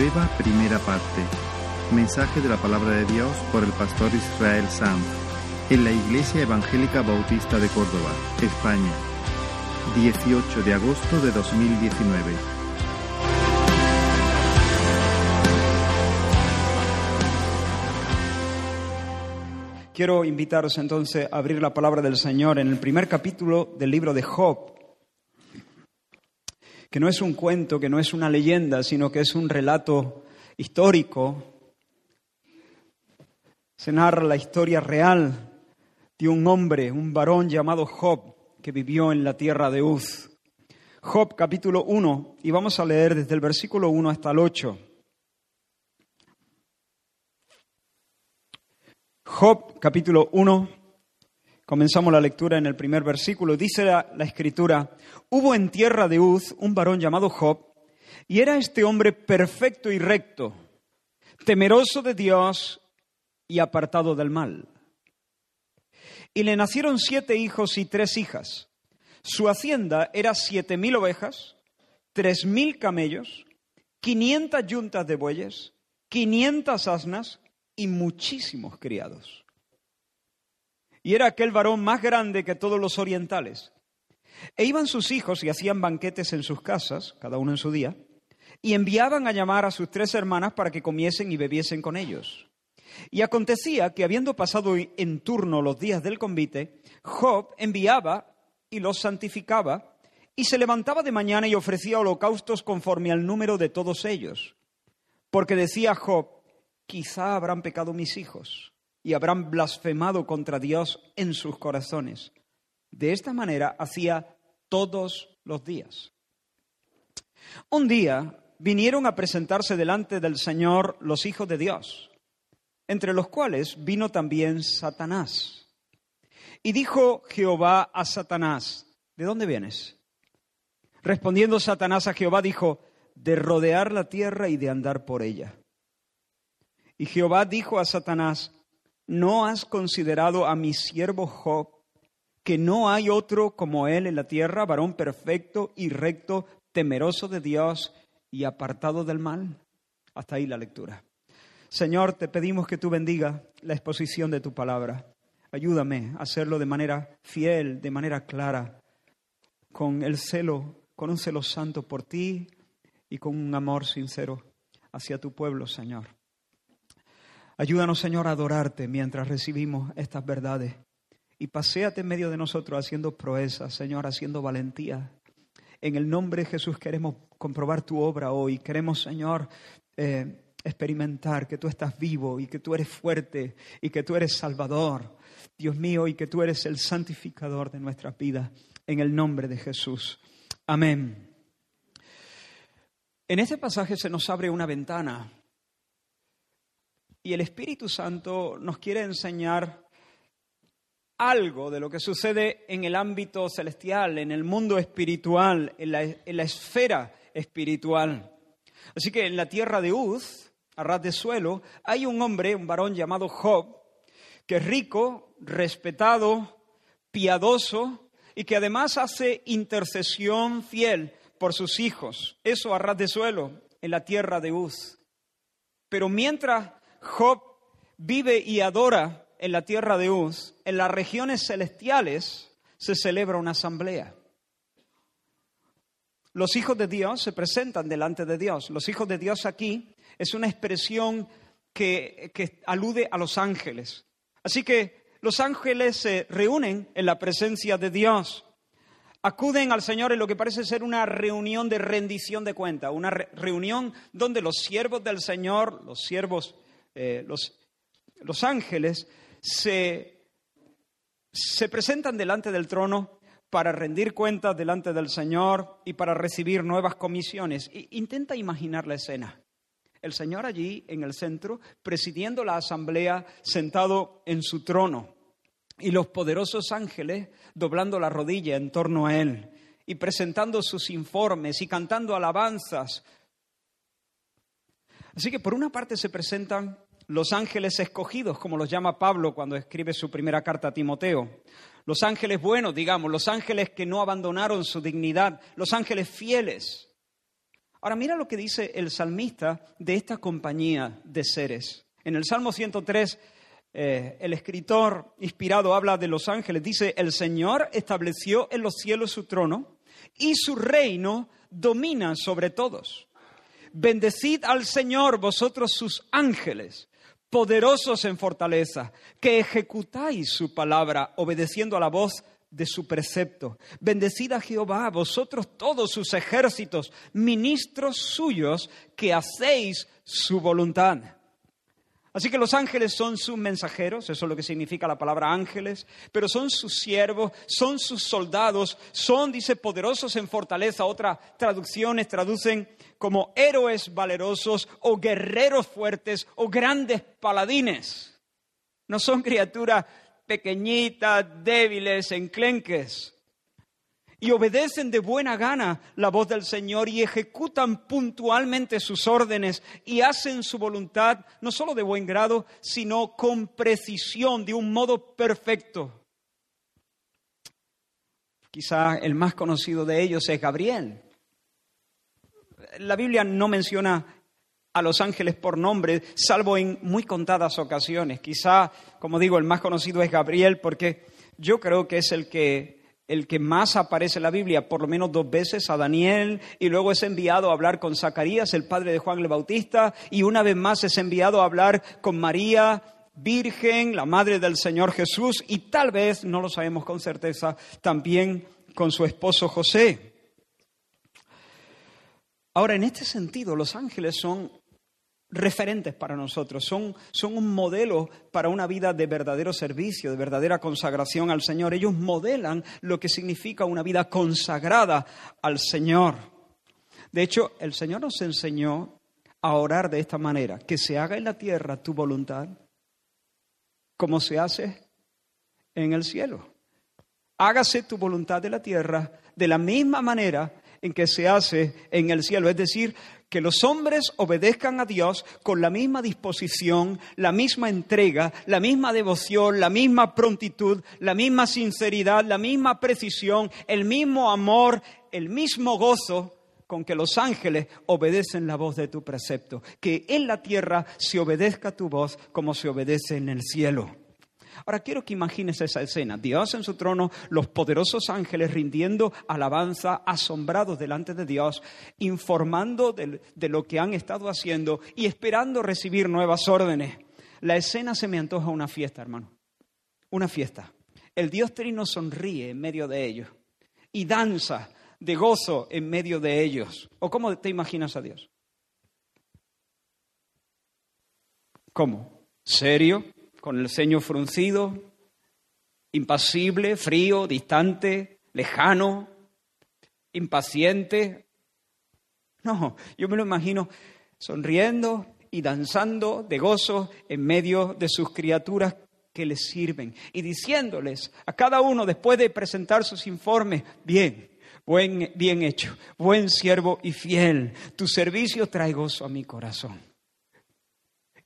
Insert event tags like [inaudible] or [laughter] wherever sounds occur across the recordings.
Prueba, primera parte. Mensaje de la palabra de Dios por el pastor Israel Sanz en la Iglesia Evangélica Bautista de Córdoba, España, 18 de agosto de 2019. Quiero invitaros entonces a abrir la palabra del Señor en el primer capítulo del libro de Job, que no es un cuento, que no es una leyenda, sino que es un relato histórico. Se narra la historia real de un hombre, un varón llamado Job, que vivió en la tierra de Uz. Job capítulo 1, y vamos a leer desde el versículo 1 hasta el 8. Job capítulo 1, comenzamos la lectura en el primer versículo, dice la, la, escritura, hubo en tierra de Uz un varón llamado Job, y era este hombre perfecto y recto, temeroso de Dios y apartado del mal. Y le nacieron siete hijos y tres hijas. Su hacienda era siete mil ovejas, tres mil camellos, quinientas yuntas de bueyes, quinientas asnas y muchísimos criados. Y era aquel varón más grande que todos los orientales. E iban sus hijos y hacían banquetes en sus casas, cada uno en su día, y enviaban a llamar a sus tres hermanas para que comiesen y bebiesen con ellos. Y acontecía que habiendo pasado en turno los días del convite, Job enviaba y los santificaba, y se levantaba de mañana y ofrecía holocaustos conforme al número de todos ellos. Porque decía Job, quizá habrán pecado mis hijos y habrán blasfemado contra Dios en sus corazones. De esta manera hacía todos los días. Un día vinieron a presentarse delante del Señor los hijos de Dios, entre los cuales vino también Satanás. Y dijo Jehová a Satanás, ¿de dónde vienes? Respondiendo Satanás a Jehová dijo, de rodear la tierra y de andar por ella. Y Jehová dijo a Satanás, ¿no has considerado a mi siervo Job, que no hay otro como él en la tierra, varón perfecto y recto, temeroso de Dios y apartado del mal? Hasta ahí la lectura. Señor, te pedimos que tú bendiga la exposición de tu palabra. Ayúdame a hacerlo de manera fiel, de manera clara, con el celo, con un celo santo por ti y con un amor sincero hacia tu pueblo, Señor. Ayúdanos, Señor, a adorarte mientras recibimos estas verdades. Y paséate en medio de nosotros haciendo proezas, Señor, haciendo valentía. En el nombre de Jesús queremos comprobar tu obra hoy. Queremos, Señor, eh, experimentar que tú estás vivo y que tú eres fuerte y que tú eres salvador, Dios mío, y que tú eres el santificador de nuestras vidas. En el nombre de Jesús. Amén. En este pasaje se nos abre una ventana y el Espíritu Santo nos quiere enseñar algo de lo que sucede en el ámbito celestial, en el mundo espiritual, en la, en la esfera espiritual. Así que en la tierra de Uz, a ras de suelo, hay un hombre, un varón llamado Job, que es rico, respetado, piadoso y que además hace intercesión fiel por sus hijos. Eso a ras de suelo, en la tierra de Uz. Pero mientras Job vive y adora en la tierra de Uz, en las regiones celestiales se celebra una asamblea. Los hijos de Dios se presentan delante de Dios. Los hijos de Dios aquí es una expresión que, que, alude a los ángeles. Así que los ángeles se reúnen en la presencia de Dios. Acuden al Señor en lo que parece ser una reunión de rendición de cuenta, una re reunión donde los siervos del Señor, los siervos, eh, los, los ángeles, se, se presentan delante del trono para rendir cuentas delante del Señor y para recibir nuevas comisiones. Intenta imaginar la escena. El Señor allí en el centro, presidiendo la asamblea, sentado en su trono, y los poderosos ángeles doblando la rodilla en torno a Él y presentando sus informes y cantando alabanzas. Así que por una parte se presentan los ángeles escogidos, como los llama Pablo cuando escribe su primera carta a Timoteo. Los ángeles buenos, digamos, los ángeles que no abandonaron su dignidad, los ángeles fieles. Ahora mira lo que dice el salmista de esta compañía de seres. En el Salmo 103, eh, el escritor inspirado habla de los ángeles. Dice, el Señor estableció en los cielos su trono y su reino domina sobre todos. Bendecid al Señor vosotros sus ángeles, poderosos en fortaleza, que ejecutáis su palabra obedeciendo a la voz de su precepto. Bendecid a Jehová, vosotros todos sus ejércitos, ministros suyos, que hacéis su voluntad. Así que los ángeles son sus mensajeros, eso es lo que significa la palabra ángeles, pero son sus siervos, son sus soldados, son, dice, poderosos en fortaleza. Otras traducciones traducen como héroes valerosos o guerreros fuertes o grandes paladines. No son criaturas pequeñitas, débiles, enclenques y obedecen de buena gana la voz del Señor y ejecutan puntualmente sus órdenes y hacen su voluntad no solo de buen grado, sino con precisión, de un modo perfecto. Quizá el más conocido de ellos es Gabriel. La Biblia no menciona a los ángeles por nombre, salvo en muy contadas ocasiones. Quizá, como digo, el más conocido es Gabriel porque yo creo que es el que el que más aparece en la Biblia, por lo menos dos veces, a Daniel, y luego es enviado a hablar con Zacarías, el padre de Juan el Bautista, y una vez más es enviado a hablar con María, Virgen, la madre del Señor Jesús, y tal vez, no lo sabemos con certeza, también con su esposo José. Ahora, en este sentido, los ángeles son referentes para nosotros, son, son un modelo para una vida de verdadero servicio, de verdadera consagración al Señor. Ellos modelan lo que significa una vida consagrada al Señor. De hecho, el Señor nos enseñó a orar de esta manera, que se haga en la tierra tu voluntad como se hace en el cielo. Hágase tu voluntad de la tierra de la misma manera en que se hace en el cielo. Es decir, que los hombres obedezcan a Dios con la misma disposición, la misma entrega, la misma devoción, la misma prontitud, la misma sinceridad, la misma precisión, el mismo amor, el mismo gozo con que los ángeles obedecen la voz de tu precepto. Que en la tierra se obedezca tu voz como se obedece en el cielo. Ahora quiero que imagines esa escena. Dios en su trono, los poderosos ángeles rindiendo alabanza, asombrados delante de Dios, informando de, de lo que han estado haciendo y esperando recibir nuevas órdenes. La escena se me antoja una fiesta, hermano. Una fiesta. El Dios Trino sonríe en medio de ellos y danza de gozo en medio de ellos. ¿O cómo te imaginas a Dios? ¿Cómo? ¿Serio? Con el ceño fruncido, impasible, frío, distante, lejano, impaciente. No, yo me lo imagino sonriendo y danzando de gozo en medio de sus criaturas que les sirven y diciéndoles a cada uno después de presentar sus informes, bien, buen, bien hecho, buen siervo y fiel, tu servicio trae gozo a mi corazón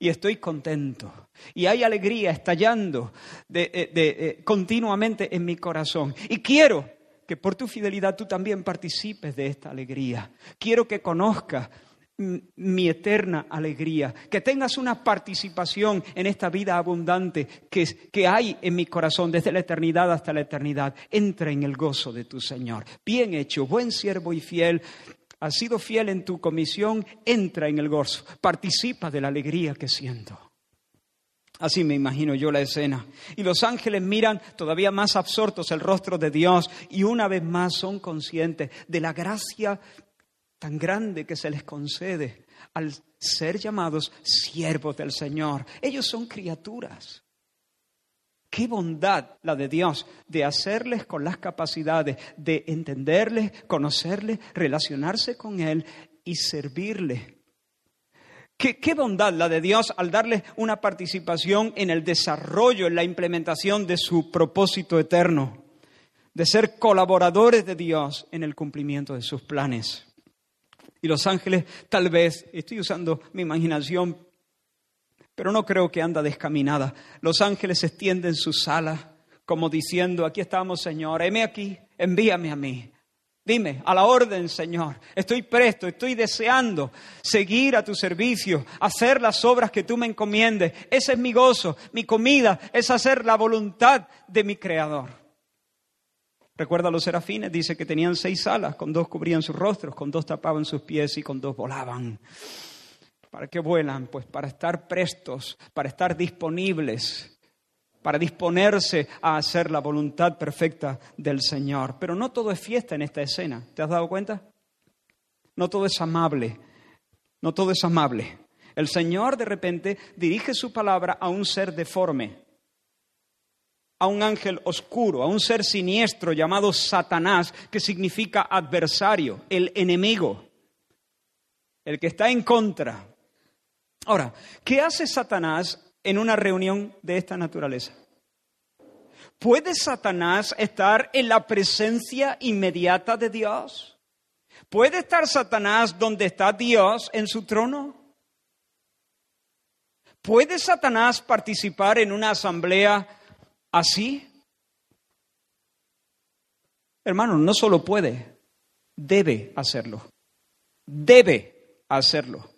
y estoy contento. Y hay alegría estallando eh, eh, continuamente en mi corazón. Y quiero que por tu fidelidad tú también participes de esta alegría. Quiero que conozcas mi eterna alegría, que tengas una participación en esta vida abundante que, que hay en mi corazón desde la eternidad hasta la eternidad. Entra en el gozo de tu Señor. Bien hecho, buen siervo y fiel has sido fiel en tu comisión, entra en el gozo, participa de la alegría que siento. Así me imagino yo la escena. Y los ángeles miran todavía más absortos el rostro de Dios y una vez más son conscientes de la gracia tan grande que se les concede al ser llamados siervos del Señor. Ellos son criaturas. Qué bondad la de Dios de hacerles con las capacidades de entenderles, conocerles, relacionarse con Él y servirle. Qué, qué, bondad la de Dios al darles una participación en el desarrollo, en la implementación de su propósito eterno, de ser colaboradores de Dios en el cumplimiento de sus planes. Y los ángeles, tal vez, estoy usando mi imaginación, pero no creo que anda descaminada. Los ángeles extienden sus alas como diciendo, aquí estamos, Señor, heme aquí, envíame a mí. Dime, a la orden, Señor. Estoy presto, estoy deseando seguir a tu servicio, hacer las obras que tú me encomiendes. Ese es mi gozo, mi comida, es hacer la voluntad de mi Creador. Recuerda a los serafines, dice que tenían seis alas, con dos cubrían sus rostros, con dos tapaban sus pies y con dos volaban. ¿Para qué vuelan? Pues para estar prestos, para estar disponibles para disponerse a hacer la voluntad perfecta del Señor. Pero no todo es fiesta en esta escena, ¿te has dado cuenta? No todo es amable, no todo es amable. El Señor de repente dirige su palabra a un ser deforme, a un ángel oscuro, a un ser siniestro llamado Satanás, que significa adversario, el enemigo, el que está en contra. Ahora, ¿qué hace Satanás en una reunión de esta naturaleza? ¿Puede Satanás estar en la presencia inmediata de Dios? ¿Puede estar Satanás donde está Dios en su trono? ¿Puede Satanás participar en una asamblea así? Hermano, no solo puede, debe hacerlo. Debe hacerlo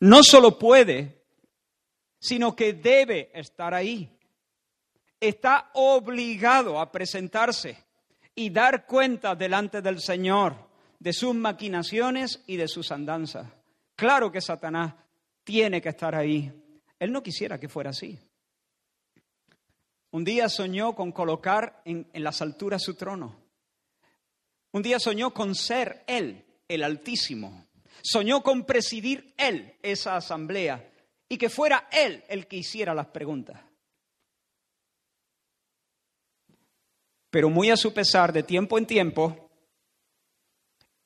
no solo puede, sino que debe estar ahí. Está obligado a presentarse y dar cuenta delante del Señor de sus maquinaciones y de sus andanzas. Claro que Satanás tiene que estar ahí. Él no quisiera que fuera así. Un día soñó con colocar en, en las alturas su trono. Un día soñó con ser Él, el Altísimo. Soñó con presidir él esa asamblea y que fuera él el que hiciera las preguntas. Pero muy a su pesar, de tiempo en tiempo,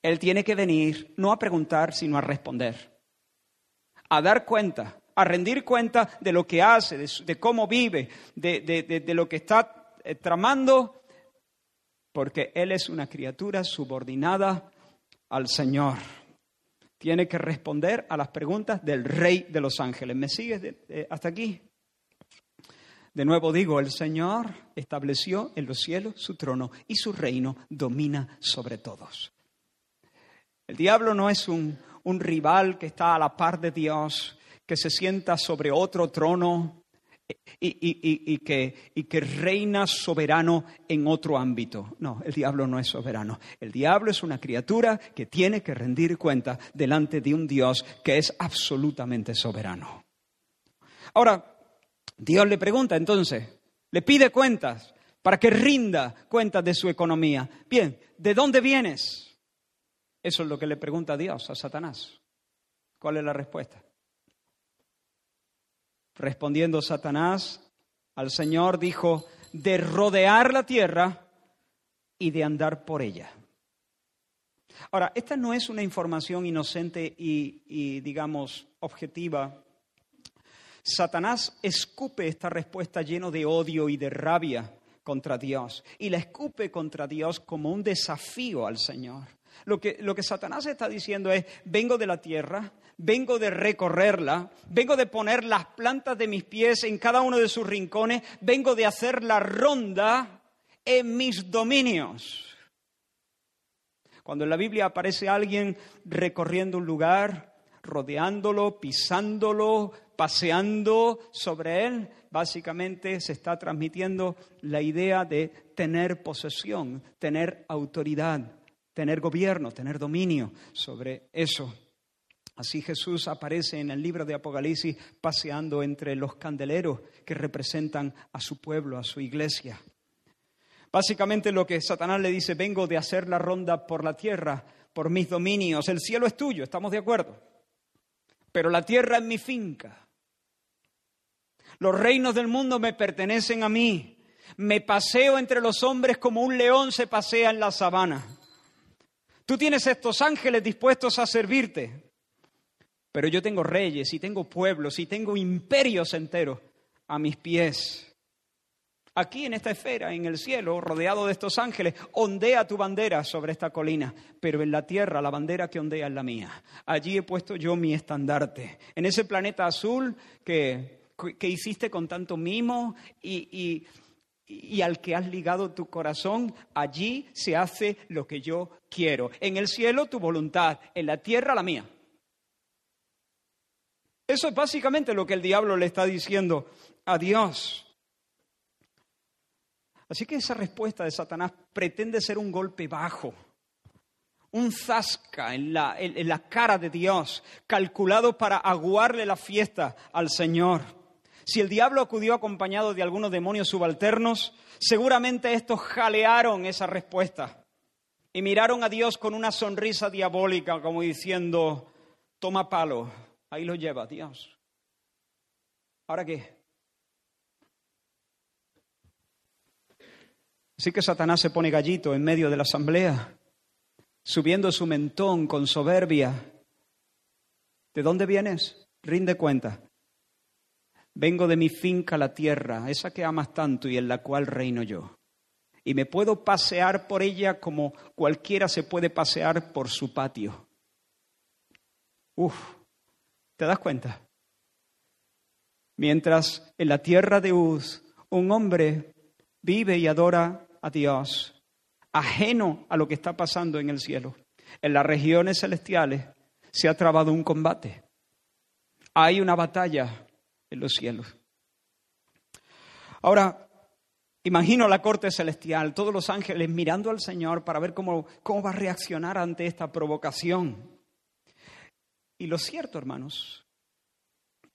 él tiene que venir no a preguntar, sino a responder, a dar cuenta, a rendir cuenta de lo que hace, de, cómo vive, de, lo que está eh, tramando, porque él es una criatura subordinada al Señor tiene que responder a las preguntas del rey de los ángeles. ¿Me sigues hasta aquí? De nuevo digo, el Señor estableció en los cielos su trono y su reino domina sobre todos. El diablo no es un, un rival que está a la par de Dios, que se sienta sobre otro trono y, que, reina soberano en otro ámbito. No, el diablo no es soberano. El diablo es una criatura que tiene que rendir cuenta delante de un Dios que es absolutamente soberano. Ahora, Dios le pregunta entonces, le pide cuentas para que rinda cuentas de su economía. Bien, ¿de dónde vienes? Eso es lo que le pregunta Dios a Satanás. ¿Cuál es la respuesta? Respondiendo Satanás al Señor dijo, de rodear la tierra y de andar por ella. Ahora, esta no es una información inocente y, digamos, objetiva. Satanás escupe esta respuesta lleno de odio y de rabia contra Dios y la escupe contra Dios como un desafío al Señor. Lo que, lo que Satanás está diciendo es, vengo de la tierra, vengo de recorrerla, vengo de poner las plantas de mis pies en cada uno de sus rincones, vengo de hacer la ronda en mis dominios. Cuando en la Biblia aparece alguien recorriendo un lugar, rodeándolo, pisándolo, paseando sobre él, básicamente se está transmitiendo la idea de tener posesión, tener autoridad, tener gobierno, tener dominio sobre eso. Así Jesús aparece en el libro de Apocalipsis paseando entre los candeleros que representan a su pueblo, a su iglesia. Básicamente lo que Satanás le dice, vengo de hacer la ronda por la tierra, por mis dominios, el cielo es tuyo, estamos de acuerdo, pero la tierra es mi finca. Los reinos del mundo me pertenecen a mí. Me paseo entre los hombres como un león se pasea en la sabana. Tú tienes estos ángeles dispuestos a servirte. Pero yo tengo reyes y tengo pueblos y tengo imperios enteros a mis pies. Aquí en esta esfera, en el cielo, rodeado de estos ángeles, ondea tu bandera sobre esta colina, pero en la tierra la bandera que ondea es la mía. Allí he puesto yo mi estandarte. En ese planeta azul que, que hiciste con tanto mimo y, y al que has ligado tu corazón, allí se hace lo que yo quiero. En el cielo tu voluntad, en la tierra la mía. Eso es básicamente lo que el diablo le está diciendo a Dios. Así que esa respuesta de Satanás pretende ser un golpe bajo, un zasca en la, en la cara de Dios, calculado para aguarle la fiesta al Señor. Si el diablo acudió acompañado de algunos demonios subalternos, seguramente estos jalearon esa respuesta y miraron a Dios con una sonrisa diabólica, como diciendo, toma palo, ahí lo lleva Dios. ¿Ahora qué? Así que Satanás se pone gallito en medio de la asamblea, subiendo su mentón con soberbia. ¿De dónde vienes? Rinde cuenta. Vengo de mi finca la tierra, esa que amas tanto y en la cual reino yo. Y me puedo pasear por ella como cualquiera se puede pasear por su patio. Uf, ¿te das cuenta? Mientras en la tierra de Uz un hombre vive y adora a Dios, ajeno a lo que está pasando en el cielo, en las regiones celestiales se ha trabado un combate. Hay una batalla en los cielos. Ahora, imagino la corte celestial, todos los ángeles mirando al Señor para ver cómo, cómo va a reaccionar ante esta provocación. Y lo cierto, hermanos,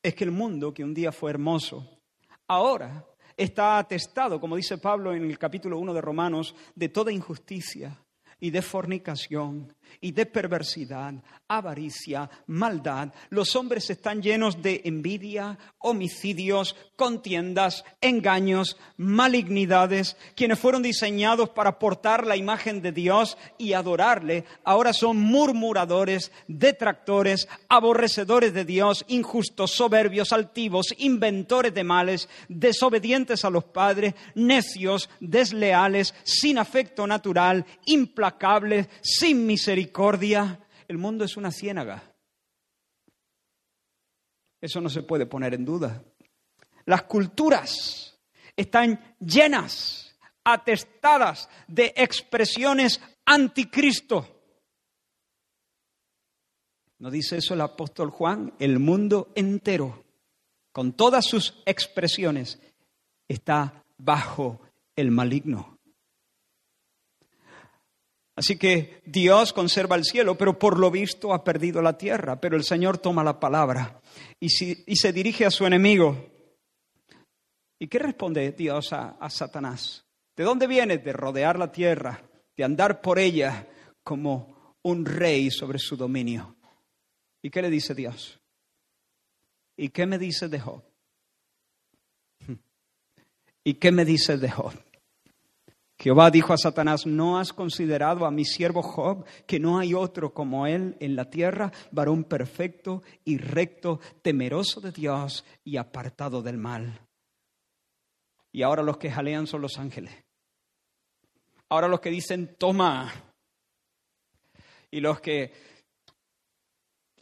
es que el mundo que un día fue hermoso, ahora está atestado, como dice Pablo en el capítulo 1 de Romanos, de toda injusticia y de fornicación y de perversidad, avaricia, maldad. Los hombres están llenos de envidia, homicidios, contiendas, engaños, malignidades. Quienes fueron diseñados para portar la imagen de Dios y adorarle, ahora son murmuradores, detractores, aborrecedores de Dios, injustos, soberbios, altivos, inventores de males, desobedientes a los padres, necios, desleales, sin afecto natural, implacables, sin misericordia el mundo es una ciénaga. Eso no se puede poner en duda. Las culturas están llenas, atestadas de expresiones anticristo. ¿No dice eso el apóstol Juan? El mundo entero, con todas sus expresiones, está bajo el maligno. Así que Dios conserva el cielo, pero por lo visto ha perdido la tierra. Pero el Señor toma la palabra y, se dirige a su enemigo. ¿Y qué responde Dios a, Satanás? ¿De dónde viene? De rodear la tierra, de andar por ella como un rey sobre su dominio. ¿Y qué le dice Dios? ¿Y qué me dice de Job? [laughs] ¿Y qué me dice de Job? Jehová dijo a Satanás, ¿no has considerado a mi siervo Job, que no hay otro como él en la tierra, varón perfecto y recto, temeroso de Dios y apartado del mal? Y ahora los que jalean son los ángeles. Ahora los que dicen, toma. Y los que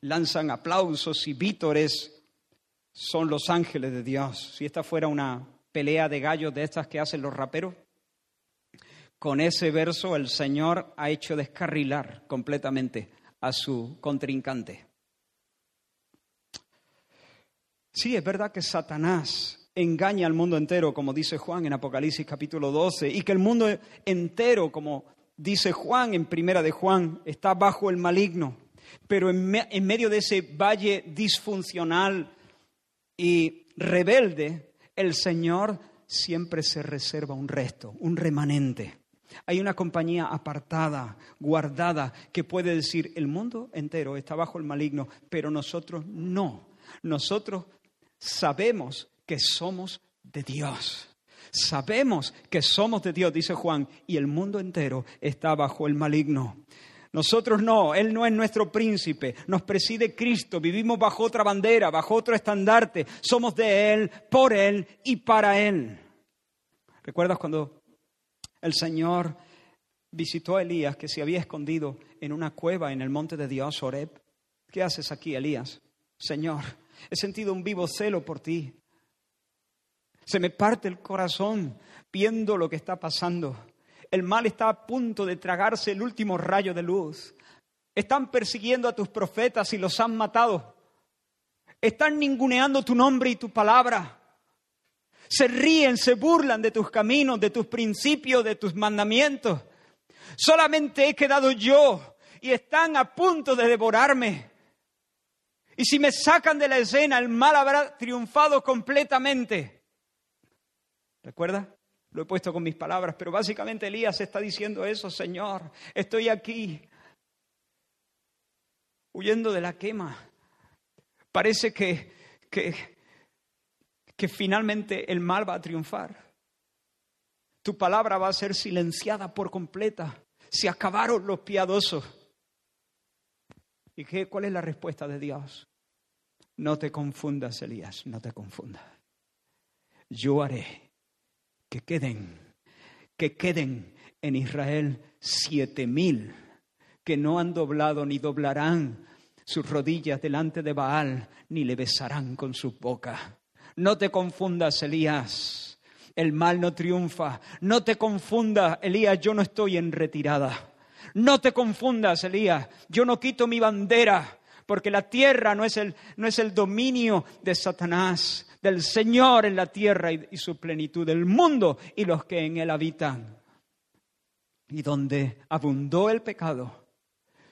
lanzan aplausos y vítores son los ángeles de Dios. Si esta fuera una pelea de gallos de estas que hacen los raperos, con ese verso el Señor ha hecho descarrilar completamente a su contrincante. Sí, es verdad que Satanás engaña al mundo entero, como dice Juan en Apocalipsis capítulo 12, y que el mundo entero, como dice Juan en Primera de Juan, está bajo el maligno. Pero en, en medio de ese valle disfuncional y rebelde, el Señor siempre se reserva un resto, un remanente. Hay una compañía apartada, guardada, que puede decir, el mundo entero está bajo el maligno, pero nosotros no. Nosotros sabemos que somos de Dios. Sabemos que somos de Dios, dice Juan, y el mundo entero está bajo el maligno. Nosotros no, Él no es nuestro príncipe, nos preside Cristo, vivimos bajo otra bandera, bajo otro estandarte, somos de Él, por Él y para Él. ¿Recuerdas cuando el Señor visitó a Elías que se había escondido en una cueva en el monte de Dios, Oreb. ¿Qué haces aquí, Elías? Señor, he sentido un vivo celo por ti. Se me parte el corazón viendo lo que está pasando. El mal está a punto de tragarse el último rayo de luz. Están persiguiendo a tus profetas y los han matado. Están ninguneando tu nombre y tu palabra. Se ríen, se burlan de tus caminos, de tus principios, de tus mandamientos. Solamente he quedado yo y están a punto de devorarme. Y si me sacan de la escena, el mal habrá triunfado completamente. ¿Recuerda? Lo he puesto con mis palabras, pero básicamente Elías está diciendo eso, Señor, estoy aquí, huyendo de la quema. Parece que, que, que finalmente el mal va a triunfar. Tu palabra va a ser silenciada por completa. Se acabaron los piadosos. ¿Y qué, cuál es la respuesta de Dios? No te confundas, Elías, no te confundas. Yo haré que queden, que queden en Israel siete mil que no han doblado ni doblarán sus rodillas delante de Baal, ni le besarán con su boca. No te confundas, Elías. El mal no triunfa. No te confundas, Elías, yo no estoy en retirada. No te confundas, Elías, yo no quito mi bandera, porque la tierra no es el, no es el dominio de Satanás, del Señor en la tierra y, y su plenitud, el mundo y los que en él habitan. Y donde abundó el pecado,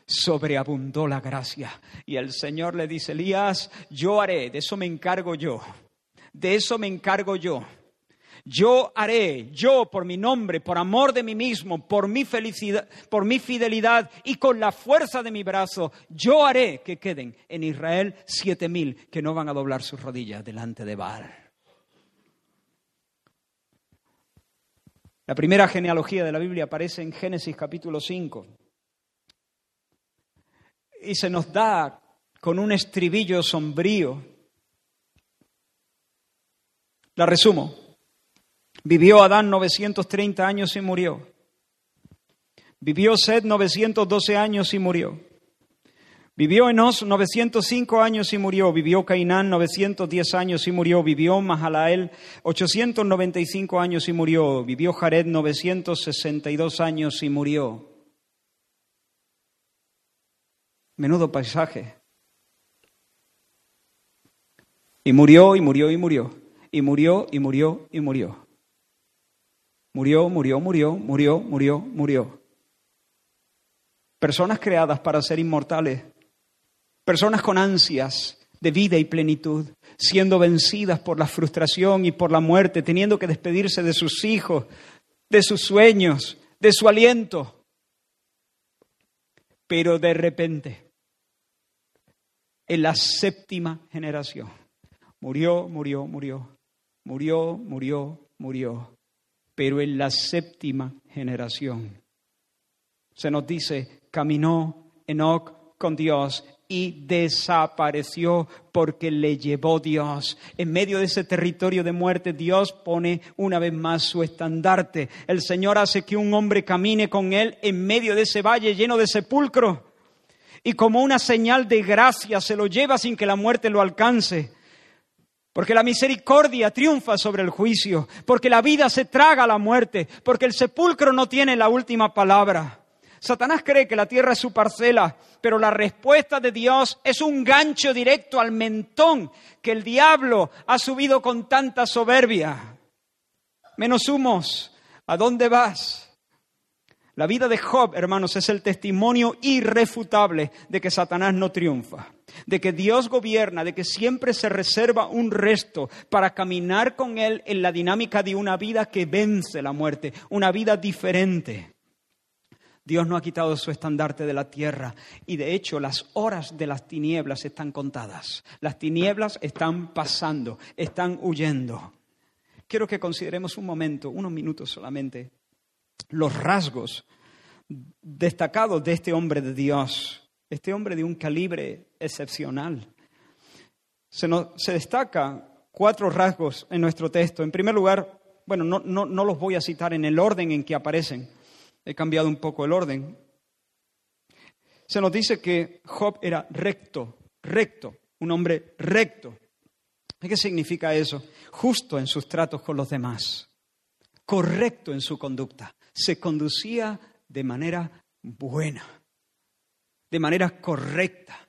sobreabundó la gracia. Y el Señor le dice, Elías, yo haré, de eso me encargo yo, de eso me encargo yo. Yo haré, yo por mi nombre, por amor de mí mismo, por mi felicidad, por mi fidelidad y con la fuerza de mi brazo, yo haré que queden en Israel siete mil que no van a doblar sus rodillas delante de Baal. La primera genealogía de la Biblia aparece en Génesis capítulo 5 y se nos da con un estribillo sombrío. La resumo. Vivió Adán 930 años y murió. Vivió Sed 912 años y murió. Vivió Enos 905 años y murió. Vivió Cainán 910 años y murió. Vivió Mahalael 895 años y murió. Vivió Jared 962 años y murió. Menudo paisaje. Y murió y murió y murió. Y murió y murió y murió. Murió, murió, murió, murió, murió, murió. Personas creadas para ser inmortales. Personas con ansias de vida y plenitud, siendo vencidas por la frustración y por la muerte, teniendo que despedirse de sus hijos, de sus sueños, de su aliento. Pero de repente, en la séptima generación, murió, murió, murió, murió, murió, murió pero en la séptima generación. Se nos dice, caminó Enoch con Dios y desapareció porque le llevó Dios. En medio de ese territorio de muerte, Dios pone una vez más su estandarte. El Señor hace que un hombre camine con él en medio de ese valle lleno de sepulcros. Y como una señal de gracia se lo lleva sin que la muerte lo alcance. Porque la misericordia triunfa sobre el juicio, porque la vida se traga a la muerte, porque el sepulcro no tiene la última palabra. Satanás cree que la tierra es su parcela, pero la respuesta de Dios es un gancho directo al mentón que el diablo ha subido con tanta soberbia. Menos humos, ¿a dónde vas? La vida de Job, hermanos, es el testimonio irrefutable de que Satanás no triunfa, de que Dios gobierna, de que siempre se reserva un resto para caminar con Él en la dinámica de una vida que vence la muerte, una vida diferente. Dios no ha quitado su estandarte de la tierra y de hecho las horas de las tinieblas están contadas. Las tinieblas están pasando, están huyendo. Quiero que consideremos un momento, unos minutos solamente, los rasgos destacados de este hombre de Dios, este hombre de un calibre excepcional. Se, se destaca cuatro rasgos en nuestro texto. En primer lugar, bueno, no, no, no los voy a citar en el orden en que aparecen. He cambiado un poco el orden. Se nos dice que Job era recto, recto, un hombre recto. ¿Qué significa eso? Justo en sus tratos con los demás, correcto en su conducta, se conducía de manera buena, de manera correcta.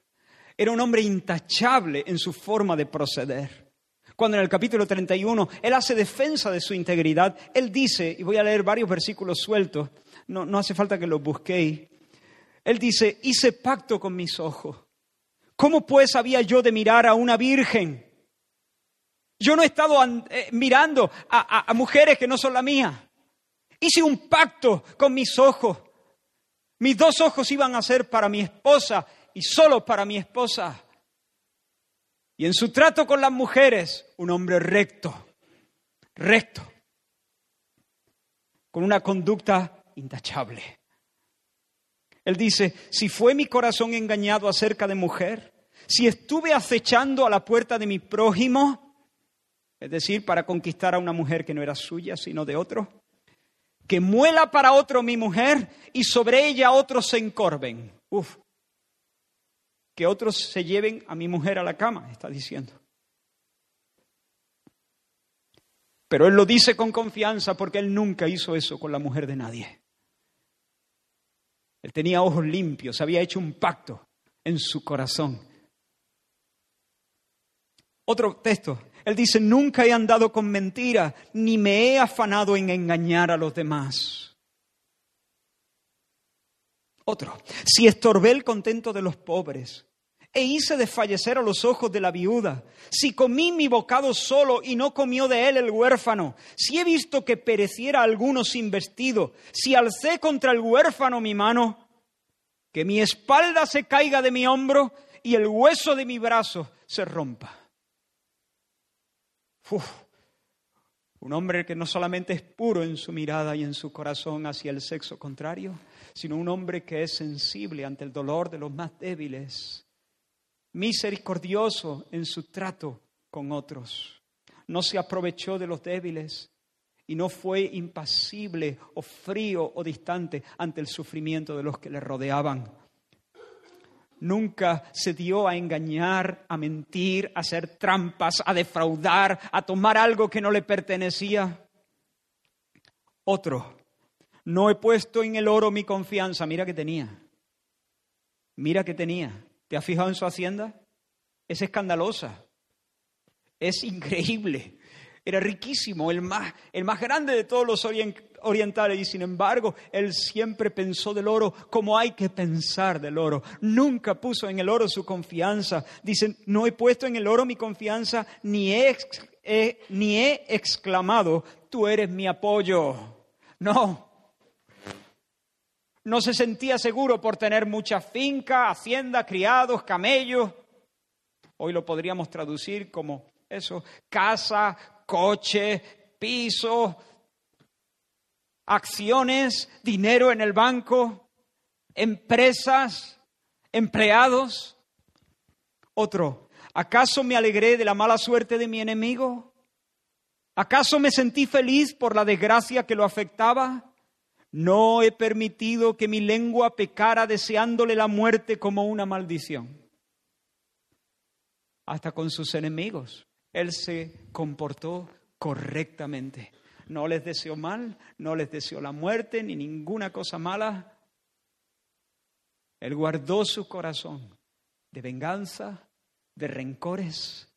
Era un hombre intachable en su forma de proceder. Cuando en el capítulo 31 él hace defensa de su integridad, él dice, y voy a leer varios versículos sueltos, no, no hace falta que los busquéis, él dice, hice pacto con mis ojos. ¿Cómo pues había yo de mirar a una virgen? Yo no he estado eh, mirando a, a mujeres que no son la mía. Hice un pacto con mis ojos. Mis dos ojos iban a ser para mi esposa y solo para mi esposa. Y en su trato con las mujeres, un hombre recto, recto, con una conducta intachable. Él dice, si fue mi corazón engañado acerca de mujer, si estuve acechando a la puerta de mi prójimo, es decir, para conquistar a una mujer que no era suya, sino de otro, que muela para otro mi mujer y sobre ella otros se encorven. Uf, que otros se lleven a mi mujer a la cama, está diciendo. Pero él lo dice con confianza porque él nunca hizo eso con la mujer de nadie. Él tenía ojos limpios, había hecho un pacto en su corazón. Otro texto, él dice, nunca he andado con mentira, ni me he afanado en engañar a los demás. Otro, si estorbé el contento de los pobres e hice desfallecer a los ojos de la viuda, si comí mi bocado solo y no comió de él el huérfano, si he visto que pereciera alguno sin vestido, si alcé contra el huérfano mi mano, que mi espalda se caiga de mi hombro y el hueso de mi brazo se rompa. Un hombre que no solamente es puro en su mirada y en su corazón hacia el sexo contrario, sino un hombre que es sensible ante el dolor de los más débiles, misericordioso en su trato con otros. No se aprovechó de los débiles y no fue impasible o frío o distante ante el sufrimiento de los que le rodeaban nunca se dio a engañar, a mentir, a hacer trampas, a defraudar, a tomar algo que no le pertenecía. Otro, no he puesto en el oro mi confianza, mira que tenía, mira que tenía. ¿Te has fijado en su hacienda? Es escandalosa, es increíble. Era riquísimo, el más, el más grande de todos los orientales y sin embargo él siempre pensó del oro como hay que pensar del oro. Nunca puso en el oro su confianza. Dicen, no he puesto en el oro mi confianza ni he, ni he exclamado, tú eres mi apoyo. No. No se sentía seguro por tener mucha finca, hacienda, criados, camellos. Hoy lo podríamos traducir como eso, casa, coche, piso, acciones, dinero en el banco, empresas, empleados. Otro, ¿acaso me alegré de la mala suerte de mi enemigo? ¿Acaso me sentí feliz por la desgracia que lo afectaba? No he permitido que mi lengua pecara deseándole la muerte como una maldición. Hasta con sus enemigos, él se comportó correctamente. No les deseó mal, no les deseó la muerte ni ninguna cosa mala. Él guardó su corazón de venganza, de rencores.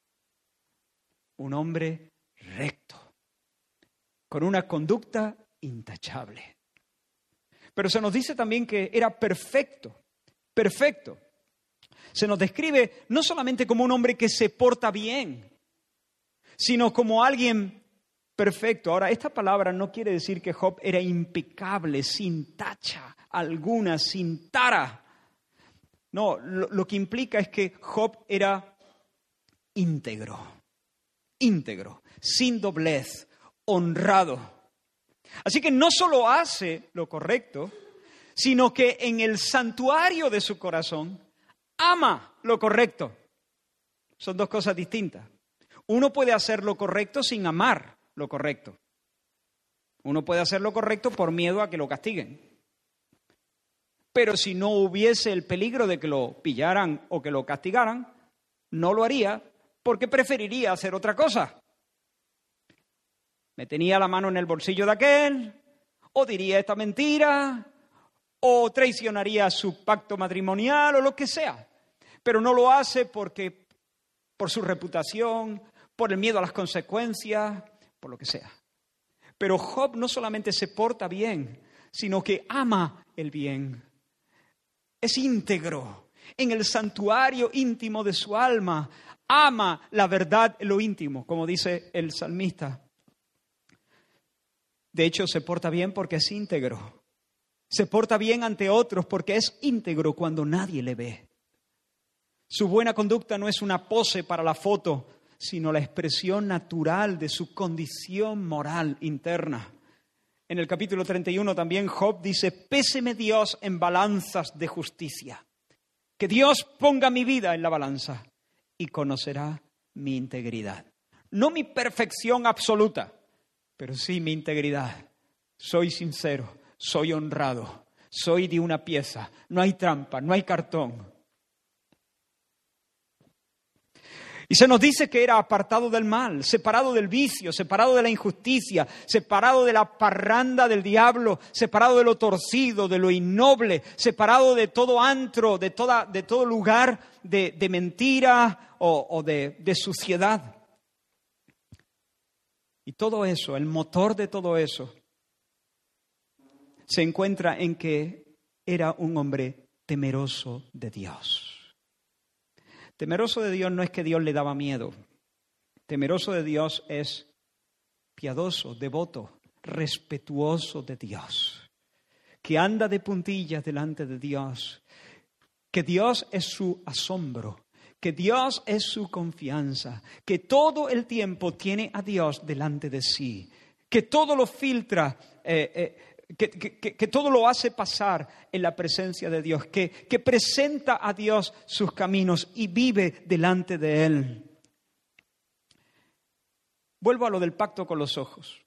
Un hombre recto, con una conducta intachable. Pero se nos dice también que era perfecto, perfecto. Se nos describe no solamente como un hombre que se porta bien, sino como alguien perfecto. Ahora, esta palabra no quiere decir que Job era impecable, sin tacha alguna, sin tara. No, lo, que implica es que Job era íntegro, íntegro, sin doblez, honrado. Así que no solo hace lo correcto, sino que en el santuario de su corazón ama lo correcto. Son dos cosas distintas. Uno puede hacer lo correcto sin amar lo correcto. Uno puede hacer lo correcto por miedo a que lo castiguen. Pero si no hubiese el peligro de que lo pillaran o que lo castigaran, no lo haría porque preferiría hacer otra cosa. Me tenía la mano en el bolsillo de aquel, o diría esta mentira, o traicionaría su pacto matrimonial, o lo que sea. Pero no lo hace porque por su reputación, por el miedo a las consecuencias, por lo que sea. Pero Job no solamente se porta bien, sino que ama el bien. Es íntegro. En el santuario íntimo de su alma, ama la verdad lo íntimo, como dice el salmista. De hecho, se porta bien porque es íntegro. Se porta bien ante otros porque es íntegro cuando nadie le ve. Su buena conducta no es una pose para la foto, sino la expresión natural de su condición moral interna. En el capítulo 31 también Job dice, péseme Dios en balanzas de justicia. Que Dios ponga mi vida en la balanza y conocerá mi integridad. No mi perfección absoluta, pero sí mi integridad. Soy sincero, soy honrado, soy de una pieza, no hay trampa, no hay cartón. Y se nos dice que era apartado del mal, separado del vicio, separado de la injusticia, separado de la parranda del diablo, separado de lo torcido, de lo innoble, separado de todo antro, de, toda, de todo lugar de, mentira o, o de, de suciedad. Y todo eso, el motor de todo eso, se encuentra en que era un hombre temeroso de Dios. Temeroso de Dios no es que Dios le daba miedo. Temeroso de Dios es piadoso, devoto, respetuoso de Dios, que anda de puntillas delante de Dios, que Dios es su asombro, que Dios es su confianza, que todo el tiempo tiene a Dios delante de sí, que todo lo filtra, eh, eh, que, todo lo hace pasar en la presencia de Dios, que, presenta a Dios sus caminos y vive delante de Él. Vuelvo a lo del pacto con los ojos.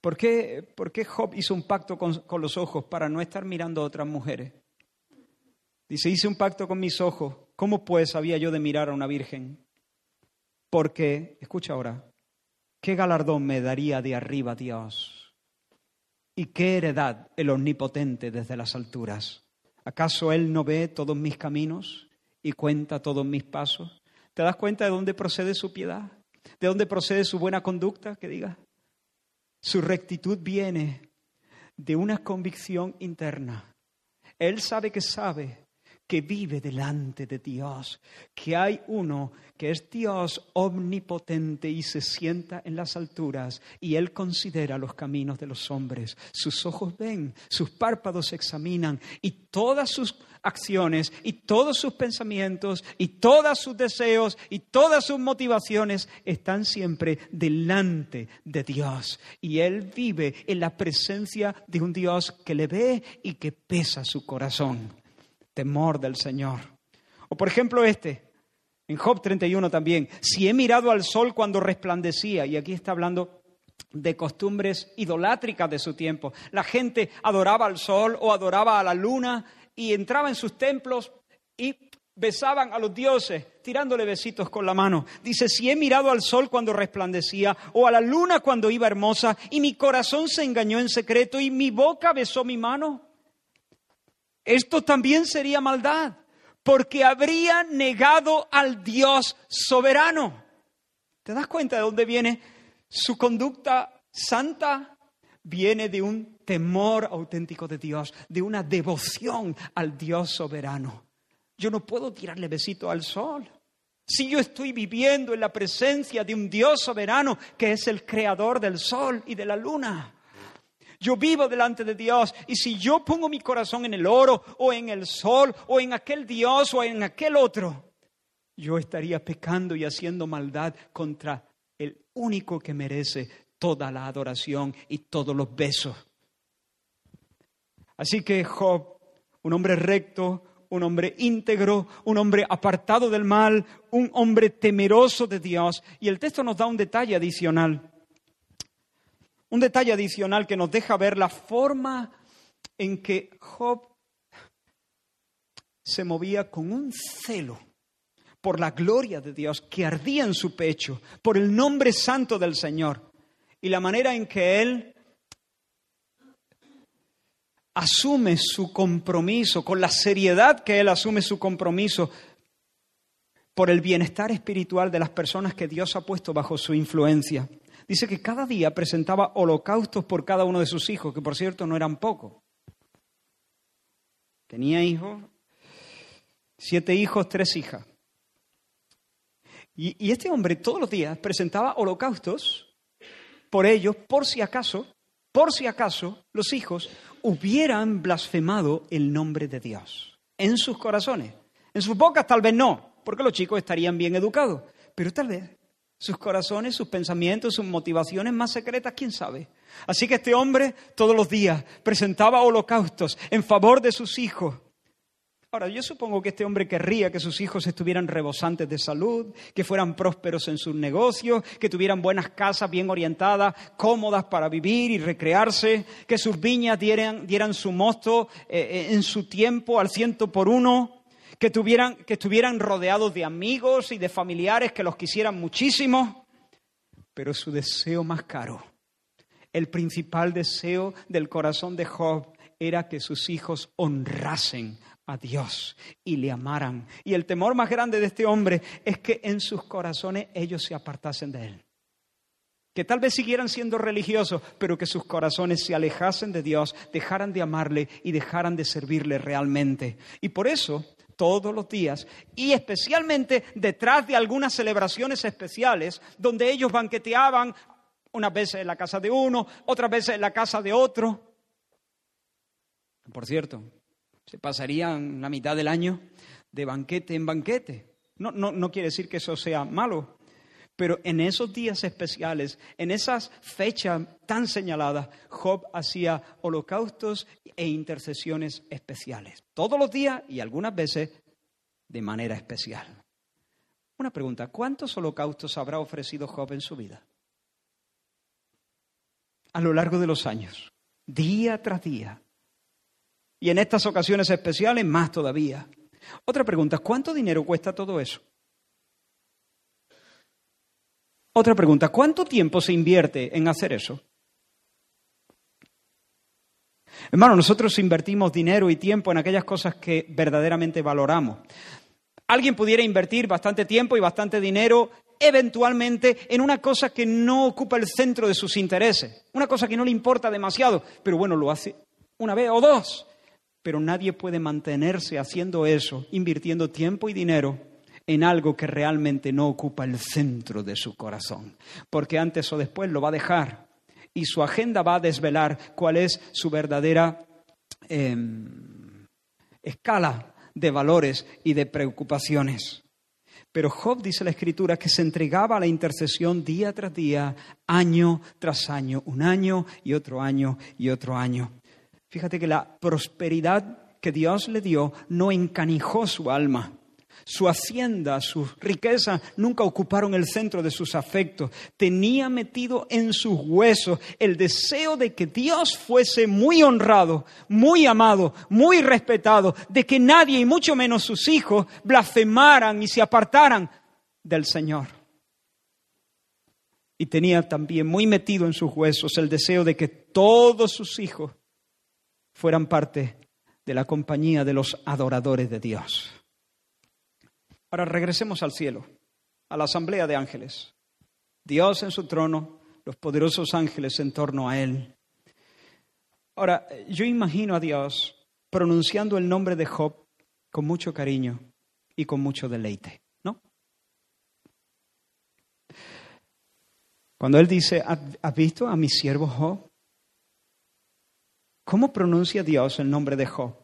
¿Por qué, por qué Job hizo un pacto con, con, los ojos para no estar mirando a otras mujeres? Dice, hice un pacto con mis ojos. ¿Cómo pues había yo de mirar a una virgen? Porque, escucha ahora, ¿qué galardón me daría de arriba Dios? ¿Y qué heredad el omnipotente desde las alturas? ¿Acaso Él no ve todos mis caminos y cuenta todos mis pasos? ¿Te das cuenta de dónde procede su piedad? ¿De dónde procede su buena conducta? Que diga. Su rectitud viene de una convicción interna. Él sabe que sabe que vive delante de Dios, que hay uno que es Dios omnipotente y se sienta en las alturas y Él considera los caminos de los hombres. Sus ojos ven, sus párpados examinan y todas sus acciones y todos sus pensamientos y todos sus deseos y todas sus motivaciones están siempre delante de Dios. Y Él vive en la presencia de un Dios que le ve y que pesa su corazón temor del Señor. O por ejemplo este, en Job 31 también, si he mirado al sol cuando resplandecía, y aquí está hablando de costumbres idolátricas de su tiempo. La gente adoraba al sol o adoraba a la luna y entraba en sus templos y besaban a los dioses, tirándole besitos con la mano. Dice, si he mirado al sol cuando resplandecía, o a la luna cuando iba hermosa, y mi corazón se engañó en secreto, y mi boca besó mi mano, esto también sería maldad, porque habría negado al Dios soberano. ¿Te das cuenta de dónde viene su conducta santa? Viene de un temor auténtico de Dios, de una devoción al Dios soberano. Yo no puedo tirarle besito al sol. Si yo estoy viviendo en la presencia de un Dios soberano que es el creador del sol y de la luna. Yo vivo delante de Dios y si yo pongo mi corazón en el oro o en el sol o en aquel Dios o en aquel otro, yo estaría pecando y haciendo maldad contra el único que merece toda la adoración y todos los besos. Así que Job, un hombre recto, un hombre íntegro, un hombre apartado del mal, un hombre temeroso de Dios. Y el texto nos da un detalle adicional. Un detalle adicional que nos deja ver la forma en que Job se movía con un celo por la gloria de Dios que ardía en su pecho, por el nombre santo del Señor y la manera en que él asume su compromiso, con la seriedad que él asume su compromiso por el bienestar espiritual de las personas que Dios ha puesto bajo su influencia. Dice que cada día presentaba holocaustos por cada uno de sus hijos, que por cierto no eran pocos. Tenía hijos, siete hijos, tres hijas. Y, este hombre todos los días presentaba holocaustos por ellos, por si acaso, por si acaso los hijos hubieran blasfemado el nombre de Dios en sus corazones. En sus bocas tal vez no, porque los chicos estarían bien educados, pero tal vez sus corazones, sus pensamientos, sus motivaciones más secretas, quién sabe. Así que este hombre todos los días presentaba holocaustos en favor de sus hijos. Ahora, yo supongo que este hombre querría que sus hijos estuvieran rebosantes de salud, que fueran prósperos en sus negocios, que tuvieran buenas casas bien orientadas, cómodas para vivir y recrearse, que sus viñas dieran, dieran su mosto eh, eh, en su tiempo al ciento por uno que, tuvieran, que estuvieran rodeados de amigos y de familiares que los quisieran muchísimo, pero su deseo más caro, el principal deseo del corazón de Job era que sus hijos honrasen a Dios y le amaran. Y el temor más grande de este hombre es que en sus corazones ellos se apartasen de él. Que tal vez siguieran siendo religiosos, pero que sus corazones se alejasen de Dios, dejaran de amarle y dejaran de servirle realmente. Y por eso todos los días y especialmente detrás de algunas celebraciones especiales donde ellos banqueteaban unas veces en la casa de uno, otras veces en la casa de otro. Por cierto, se pasarían la mitad del año de banquete en banquete. No, no, no quiere decir que eso sea malo, pero en esos días especiales, en esas fechas tan señaladas, Job hacía holocaustos e intercesiones especiales. Todos los días y algunas veces de manera especial. Una pregunta, ¿cuántos holocaustos habrá ofrecido Job en su vida? A lo largo de los años, día tras día. Y en estas ocasiones especiales más todavía. Otra pregunta, ¿cuánto dinero cuesta todo eso? Otra pregunta, ¿cuánto tiempo se invierte en hacer eso? Hermano, nosotros invertimos dinero y tiempo en aquellas cosas que verdaderamente valoramos. Alguien pudiera invertir bastante tiempo y bastante dinero eventualmente en una cosa que no ocupa el centro de sus intereses, una cosa que no le importa demasiado, pero bueno, lo hace una vez o dos. Pero nadie puede mantenerse haciendo eso, invirtiendo tiempo y dinero en algo que realmente no ocupa el centro de su corazón, porque antes o después lo va a dejar y su agenda va a desvelar cuál es su verdadera em, escala de valores y de preocupaciones. Pero Job dice la escritura que se entregaba a la intercesión día tras día, año tras año, un año y otro año y otro año. Fíjate que la prosperidad que Dios le dio no encanijó su alma. Su hacienda, sus riquezas nunca ocuparon el centro de sus afectos. Tenía metido en sus huesos el deseo de que Dios fuese muy honrado, muy amado, muy respetado, de que nadie, y mucho menos sus hijos, blasfemaran y se apartaran del Señor. Y tenía también muy metido en sus huesos el deseo de que todos sus hijos fueran parte de la compañía de los adoradores de Dios. Ahora regresemos al cielo, a la asamblea de ángeles. Dios en su trono, los poderosos ángeles en torno a Él. Ahora, yo imagino a Dios pronunciando el nombre de Job con mucho cariño y con mucho deleite, ¿no? Cuando Él dice, ¿has visto a mi siervo Job? ¿Cómo pronuncia Dios el nombre de Job?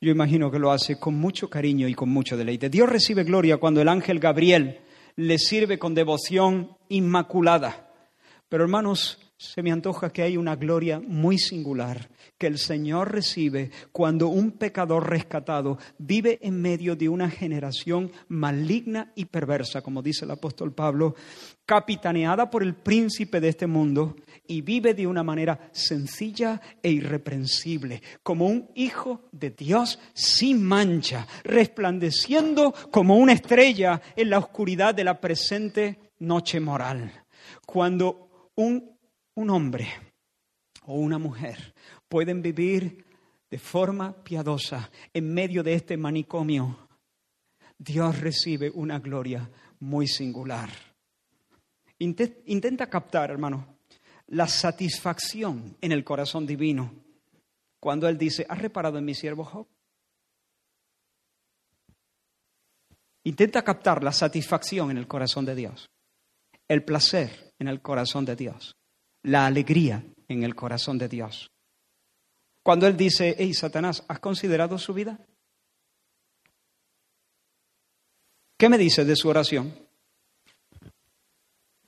Yo imagino que lo hace con mucho cariño y con mucho deleite. Dios recibe gloria cuando el ángel Gabriel le sirve con devoción inmaculada. Pero hermanos, se me antoja que hay una gloria muy singular que el Señor recibe cuando un pecador rescatado vive en medio de una generación maligna y perversa, como dice el apóstol Pablo, capitaneada por el príncipe de este mundo y vive de una manera sencilla e irreprensible, como un hijo de Dios sin mancha, resplandeciendo como una estrella en la oscuridad de la presente noche moral. Cuando un, un hombre o una mujer pueden vivir de forma piadosa en medio de este manicomio, Dios recibe una gloria muy singular. Intenta captar, hermano, la satisfacción en el corazón divino cuando Él dice, ¿has reparado en mi siervo Job? Intenta captar la satisfacción en el corazón de Dios, el placer en el corazón de Dios, la alegría en el corazón de Dios. Cuando Él dice, hey Satanás, ¿has considerado su vida? ¿Qué me dice de su oración?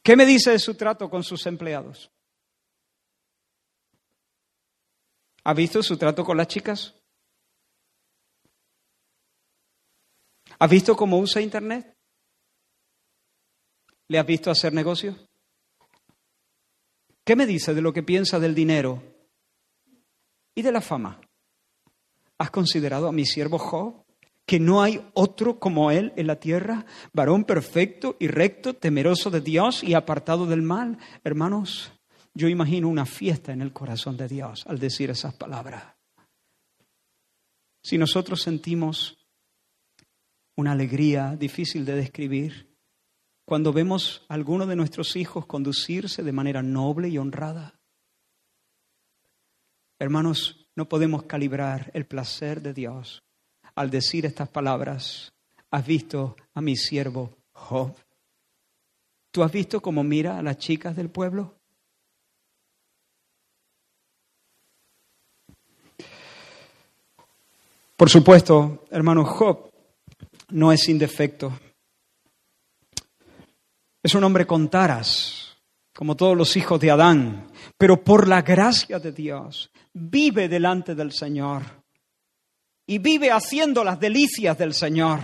¿Qué me dice de su trato con sus empleados? ¿Ha visto su trato con las chicas? ¿Ha visto cómo usa Internet? ¿Le has visto hacer negocio? ¿Qué me dice de lo que piensa del dinero y de la fama? ¿Has considerado a mi siervo Job? Que no hay otro como Él en la tierra, varón perfecto y recto, temeroso de Dios y apartado del mal. Hermanos, yo imagino una fiesta en el corazón de Dios al decir esas palabras. Si nosotros sentimos una alegría difícil de describir, cuando vemos a alguno de nuestros hijos conducirse de manera noble y honrada, hermanos, no podemos calibrar el placer de Dios al decir estas palabras, has visto a mi siervo Job. ¿Tú has visto cómo mira a las chicas del pueblo? Por supuesto, hermano Job no es sin defecto. Es un hombre con taras, como todos los hijos de Adán, pero por la gracia de Dios vive delante del Señor y vive haciendo las delicias del Señor.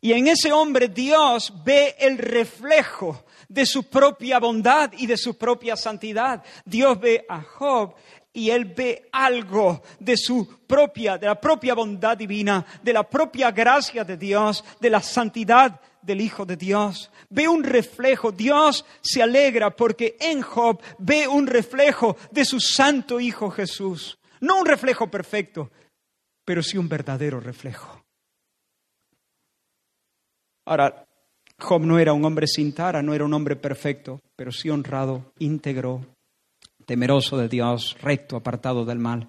Y en ese hombre Dios ve el reflejo de su propia bondad y de su propia santidad. Dios ve a Job y él ve algo de su propia, de la propia bondad divina, de la propia gracia de Dios, de la santidad del Hijo de Dios. Ve un reflejo. Dios se alegra porque en Job ve un reflejo de su santo Hijo Jesús. No un reflejo perfecto, pero sí un verdadero reflejo. Ahora, Job no era un hombre sin tara, no era un hombre perfecto, pero sí honrado, íntegro, temeroso de Dios, recto, apartado del mal.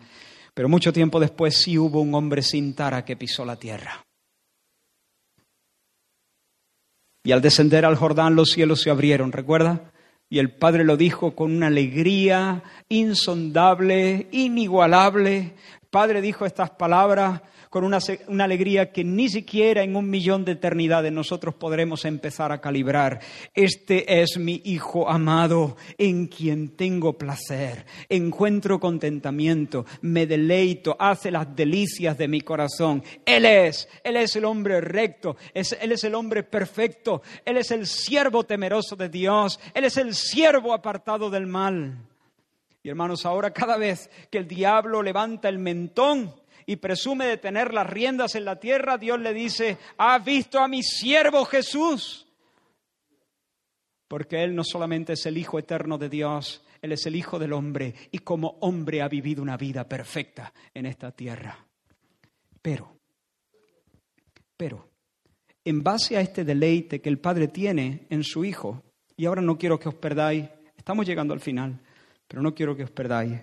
Pero mucho tiempo después sí hubo un hombre sin tara que pisó la tierra. Y al descender al Jordán los cielos se abrieron, ¿recuerda? Y el Padre lo dijo con una alegría insondable, inigualable, Padre dijo estas palabras con una, alegría que ni siquiera en un millón de eternidades nosotros podremos empezar a calibrar. Este es mi Hijo amado en quien tengo placer, encuentro contentamiento, me deleito, hace las delicias de mi corazón. Él es, Él es el hombre recto, es, Él es el hombre perfecto, Él es el siervo temeroso de Dios, Él es el siervo apartado del mal. Y hermanos, ahora cada vez que el diablo levanta el mentón y presume de tener las riendas en la tierra, Dios le dice, ¿has visto a mi siervo Jesús? Porque Él no solamente es el Hijo eterno de Dios, Él es el Hijo del hombre y como hombre ha vivido una vida perfecta en esta tierra. Pero, pero, en base a este deleite que el Padre tiene en su Hijo, y ahora no quiero que os perdáis, estamos llegando al final, pero no quiero que os perdáis.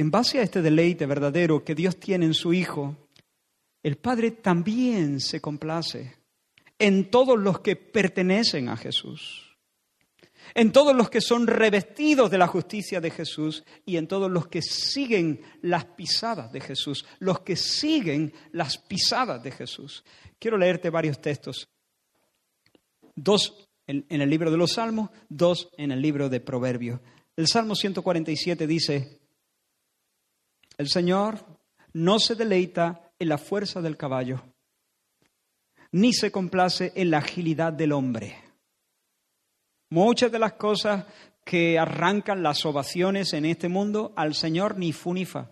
En base a este deleite verdadero que Dios tiene en su Hijo, el Padre también se complace en todos los que pertenecen a Jesús, en todos los que son revestidos de la justicia de Jesús y en todos los que siguen las pisadas de Jesús, los que siguen las pisadas de Jesús. Quiero leerte varios textos. Dos en, el libro de los Salmos, dos en el libro de Proverbios. El Salmo 147 dice, el Señor no se deleita en la fuerza del caballo, ni se complace en la agilidad del hombre. Muchas de las cosas que arrancan las ovaciones en este mundo, al Señor ni funifa.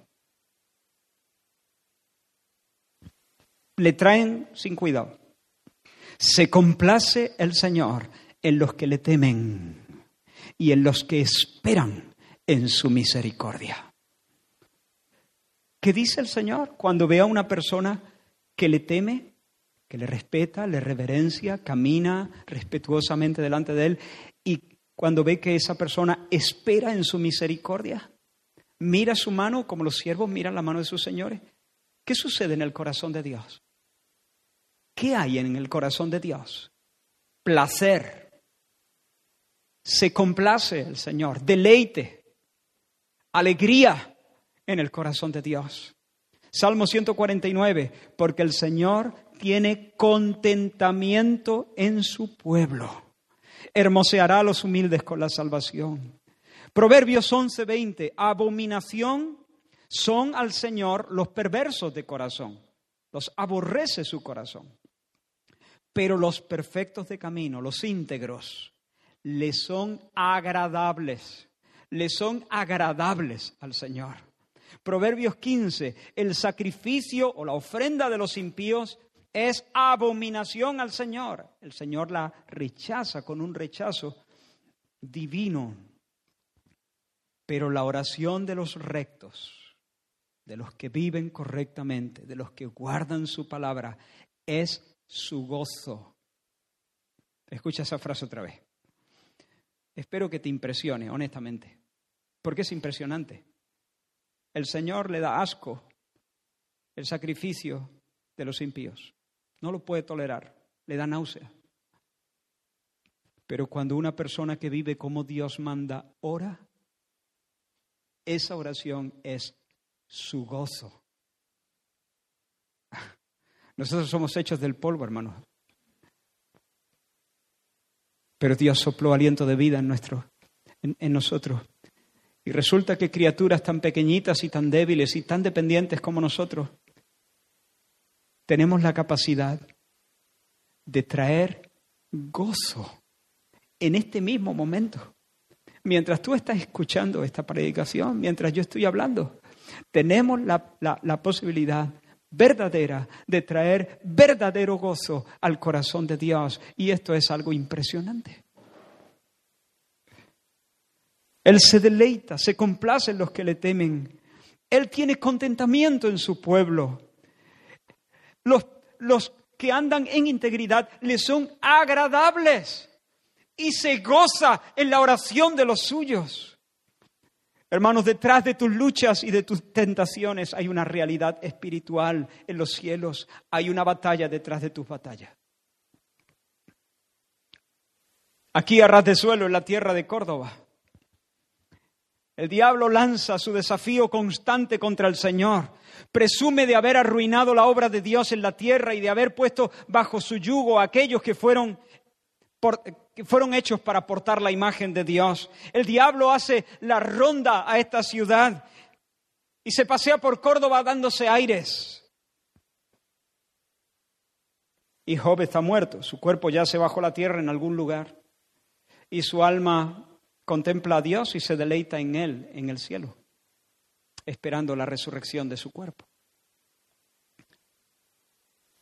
Le traen sin cuidado. Se complace el Señor en los que le temen y en los que esperan en su misericordia. ¿Qué dice el Señor cuando ve a una persona que le teme, que le respeta, le reverencia, camina respetuosamente delante de él y cuando ve que esa persona espera en su misericordia? Mira su mano como los siervos miran la mano de sus señores. ¿Qué sucede en el corazón de Dios? ¿Qué hay en el corazón de Dios? Placer. Se complace el Señor, deleite, alegría en el corazón de Dios. Salmo 149, porque el Señor tiene contentamiento en su pueblo. Hermoseará a los humildes con la salvación. Proverbios 11:20, abominación son al Señor los perversos de corazón, los aborrece su corazón. Pero los perfectos de camino, los íntegros, le son agradables, le son agradables al Señor. Proverbios 15, el sacrificio o la ofrenda de los impíos es abominación al Señor. El Señor la rechaza con un rechazo divino. Pero la oración de los rectos, de los que viven correctamente, de los que guardan su palabra, es su gozo. Escucha esa frase otra vez. Espero que te impresione, honestamente, porque es impresionante. El Señor le da asco el sacrificio de los impíos. No lo puede tolerar, le da náusea. Pero cuando una persona que vive como Dios manda ora, esa oración es su gozo. Nosotros somos hechos del polvo, hermanos. Pero Dios sopló aliento de vida en, nuestro, en nosotros. Y resulta que criaturas tan pequeñitas y tan débiles y tan dependientes como nosotros tenemos la capacidad de traer gozo en este mismo momento. Mientras tú estás escuchando esta predicación, mientras yo estoy hablando, tenemos la, la posibilidad verdadera de traer verdadero gozo al corazón de Dios. Y esto es algo impresionante. Él se deleita, se complace en los que le temen. Él tiene contentamiento en su pueblo. Los, los que andan en integridad le son agradables y se goza en la oración de los suyos. Hermanos, detrás de tus luchas y de tus tentaciones hay una realidad espiritual en los cielos. Hay una batalla detrás de tus batallas. Aquí a ras de suelo, en la tierra de Córdoba, el diablo lanza su desafío constante contra el Señor. Presume de haber arruinado la obra de Dios en la tierra y de haber puesto bajo su yugo a aquellos que fueron, que fueron hechos para portar la imagen de Dios. El diablo hace la ronda a esta ciudad y se pasea por Córdoba dándose aires. Y Job está muerto, su cuerpo yace bajo la tierra en algún lugar y su alma contempla a Dios y se deleita en Él en el cielo, esperando la resurrección de su cuerpo.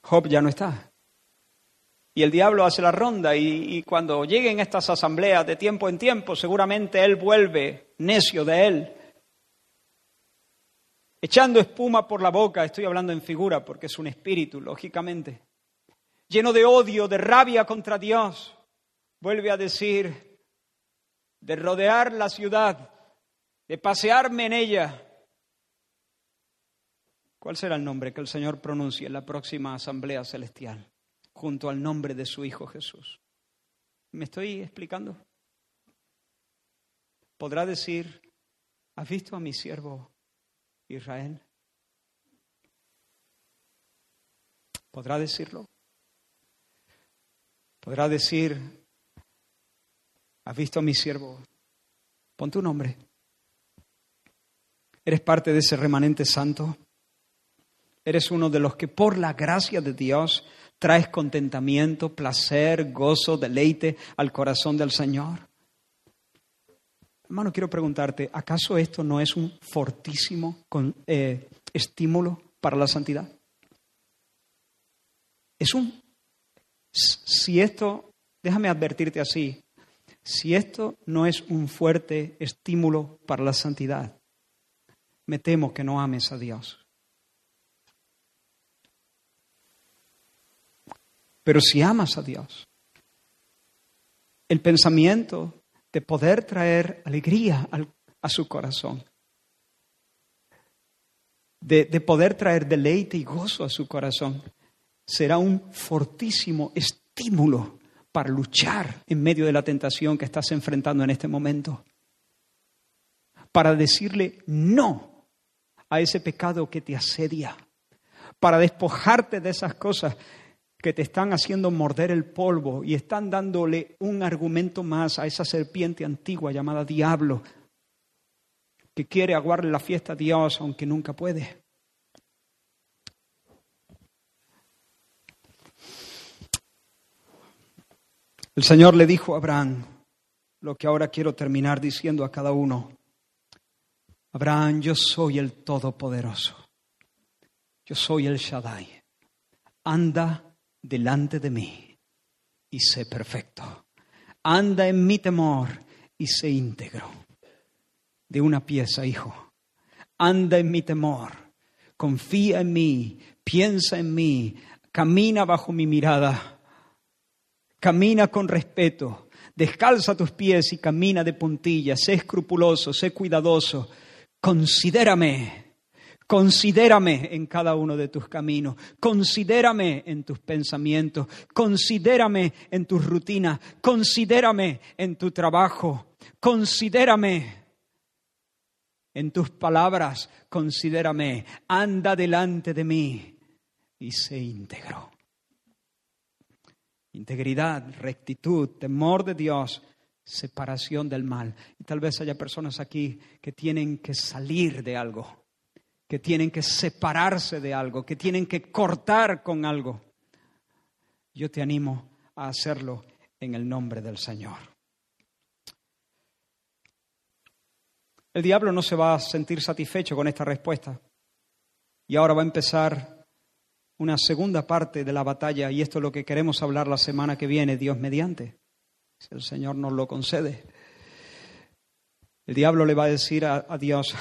Job ya no está. Y el diablo hace la ronda y, cuando lleguen estas asambleas de tiempo en tiempo, seguramente él vuelve necio de él, echando espuma por la boca, estoy hablando en figura porque es un espíritu, lógicamente, lleno de odio, de rabia contra Dios, vuelve a decir, de rodear la ciudad, de pasearme en ella. ¿Cuál será el nombre que el Señor pronuncie en la próxima asamblea celestial junto al nombre de su Hijo Jesús? ¿Me estoy explicando? Podrá decir, ¿has visto a mi siervo Israel? ¿Podrá decirlo? ¿Podrá decir, ¿Has visto a mi siervo? Pon tu nombre. ¿Eres parte de ese remanente santo? ¿Eres uno de los que por la gracia de Dios traes contentamiento, placer, gozo, deleite al corazón del Señor? Hermano, quiero preguntarte, ¿acaso esto no es un fortísimo eh, estímulo para la santidad? Es un... Si esto, déjame advertirte así, si esto no es un fuerte estímulo para la santidad, me temo que no ames a Dios. Pero si amas a Dios, el pensamiento de poder traer alegría a su corazón, de, de poder traer deleite y gozo a su corazón, será un fortísimo estímulo para luchar en medio de la tentación que estás enfrentando en este momento. Para decirle no a ese pecado que te asedia. Para despojarte de esas cosas que te están haciendo morder el polvo y están dándole un argumento más a esa serpiente antigua llamada diablo, que quiere aguarle la fiesta a Dios aunque nunca puede. El Señor le dijo a Abraham lo que ahora quiero terminar diciendo a cada uno. Abraham, yo soy el Todopoderoso. Yo soy el Shaddai. Anda delante de mí y sé perfecto. Anda en mi temor y sé íntegro. De una pieza, hijo. Anda en mi temor. Confía en mí. Piensa en mí. Camina bajo mi mirada Camina con respeto, descalza tus pies y camina de puntillas, sé escrupuloso, sé cuidadoso, considérame, considérame en cada uno de tus caminos, considérame en tus pensamientos, considérame en tus rutinas, considérame en tu trabajo, considérame en tus palabras, considérame, anda delante de mí y sé íntegro. Integridad, rectitud, temor de Dios, separación del mal. Y tal vez haya personas aquí que tienen que salir de algo, que tienen que separarse de algo, que tienen que cortar con algo. Yo te animo a hacerlo en el nombre del Señor. El diablo no se va a sentir satisfecho con esta respuesta. Y ahora va a empezar una segunda parte de la batalla y esto es lo que queremos hablar la semana que viene, Dios mediante, si el Señor nos lo concede. El diablo le va a decir a, Dios,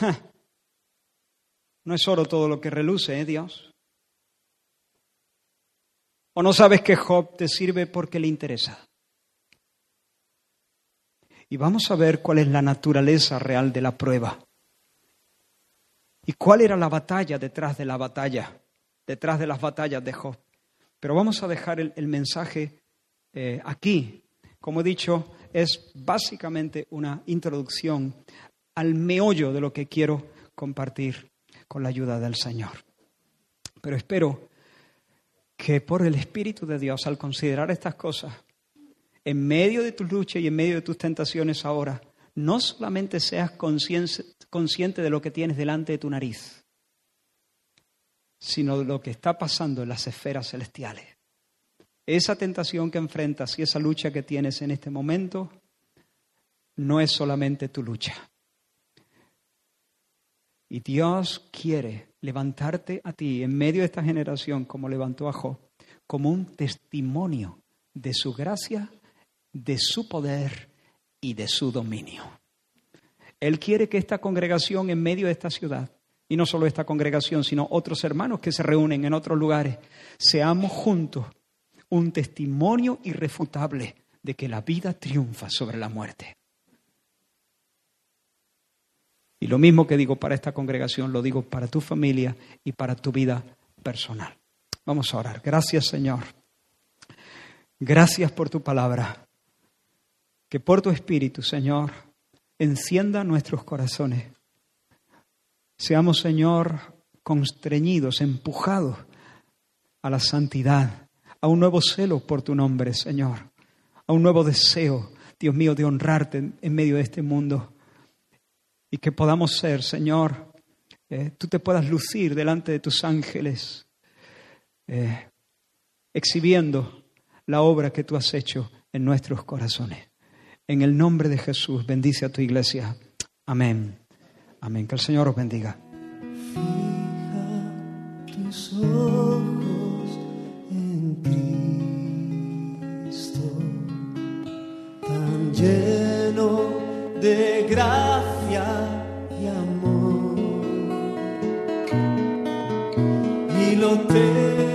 no es oro todo lo que reluce, ¿eh, Dios? ¿O no sabes que Job te sirve porque le interesa? Y vamos a ver cuál es la naturaleza real de la prueba. ¿Y cuál era la batalla detrás de la batalla? Detrás de las batallas de Job. Pero vamos a dejar el, mensaje eh, aquí. Como he dicho, es básicamente una introducción al meollo de lo que quiero compartir con la ayuda del Señor. Pero espero que por el Espíritu de Dios, al considerar estas cosas, en medio de tu lucha y en medio de tus tentaciones ahora, no solamente seas consciente de lo que tienes delante de tu nariz, sino lo que está pasando en las esferas celestiales. Esa tentación que enfrentas y esa lucha que tienes en este momento no es solamente tu lucha. Y Dios quiere levantarte a ti en medio de esta generación, como levantó a Job, como un testimonio de su gracia, de su poder y de su dominio. Él quiere que esta congregación en medio de esta ciudad y no solo esta congregación, sino otros hermanos que se reúnen en otros lugares, seamos juntos un testimonio irrefutable de que la vida triunfa sobre la muerte. Y lo mismo que digo para esta congregación, lo digo para tu familia y para tu vida personal. Vamos a orar. Gracias Señor. Gracias por tu palabra. Que por tu espíritu, Señor, encienda nuestros corazones Seamos, Señor, constreñidos, empujados a la santidad, a un nuevo celo por tu nombre, Señor, a un nuevo deseo, Dios mío, de honrarte en medio de este mundo. Y que podamos ser, Señor, eh, tú te puedas lucir delante de tus ángeles, eh, exhibiendo la obra que tú has hecho en nuestros corazones. En el nombre de Jesús, bendice a tu iglesia. Amén. Amén. Que el Señor os bendiga. Fija tus ojos en Cristo, tan lleno de gracia y amor. Y lo terrenal